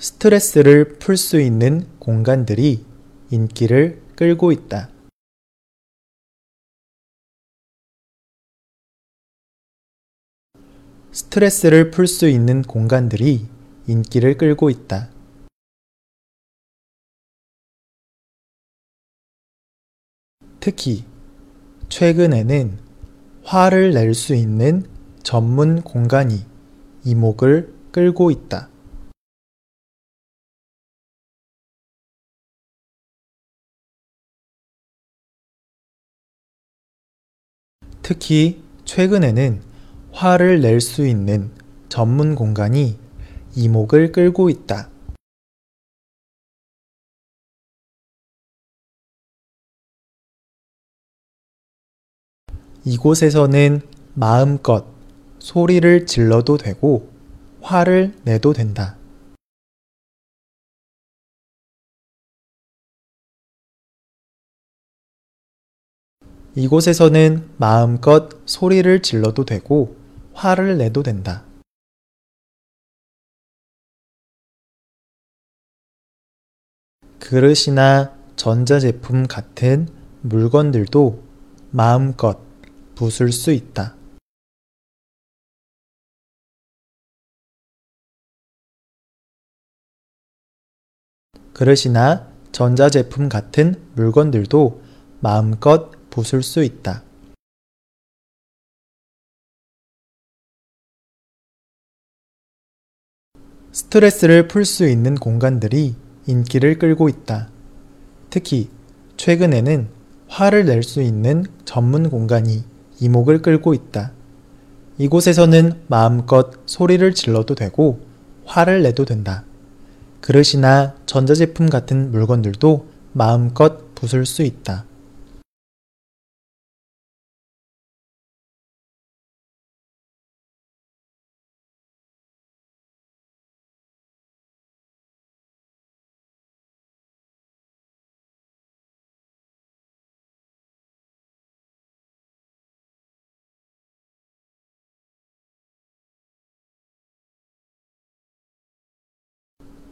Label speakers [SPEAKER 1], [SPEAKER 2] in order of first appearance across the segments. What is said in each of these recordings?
[SPEAKER 1] 스트레스를 풀 수 있는 공간들이 인기를 끌고 있다. 스트레스를 풀 수 있는 공간들이 인기를 끌고 있다. 특히 최근에는 화를 낼 수 있는 전문 공간이 이목을 끌고 있다. 특히 최근에는 화를 낼 수 있는 전문 공간이 이목을 끌고 있다. 이곳에서는 마음껏 소리를 질러도 되고 화를 내도 된다. 이곳에서는 마음껏 소리를 질러도 되고 화를 내도 된다. 그릇이나 전자제품 같은 물건들도 마음껏 부술 수 있다. 그릇이나 전자제품 같은 물건들도 마음껏 부술 수 있다. 스트레스를 풀 수 있는 공간들이 인기를 끌고 있다. 특히 최근에는 화를 낼 수 있는 전문 공간이 이목을 끌고 있다. 이곳에서는 마음껏 소리를 질러도 되고 화를 내도 된다. 그릇이나 전자제품 같은 물건들도 마음껏 부술 수 있다.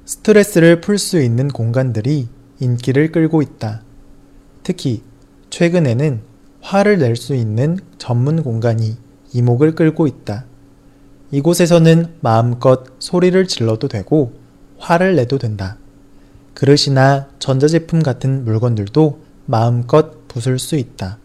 [SPEAKER 1] 스트레스를 풀 수 있는 공간들이 인기를 끌고 있다. 특히 최근에는 화를 낼 수 있는 전문 공간이 이목을 끌고 있다. 이곳에서는 마음껏 소리를 질러도 되고 화를 내도 된다. 그릇이나 전자제품 같은 물건들도 마음껏 부술 수 있다.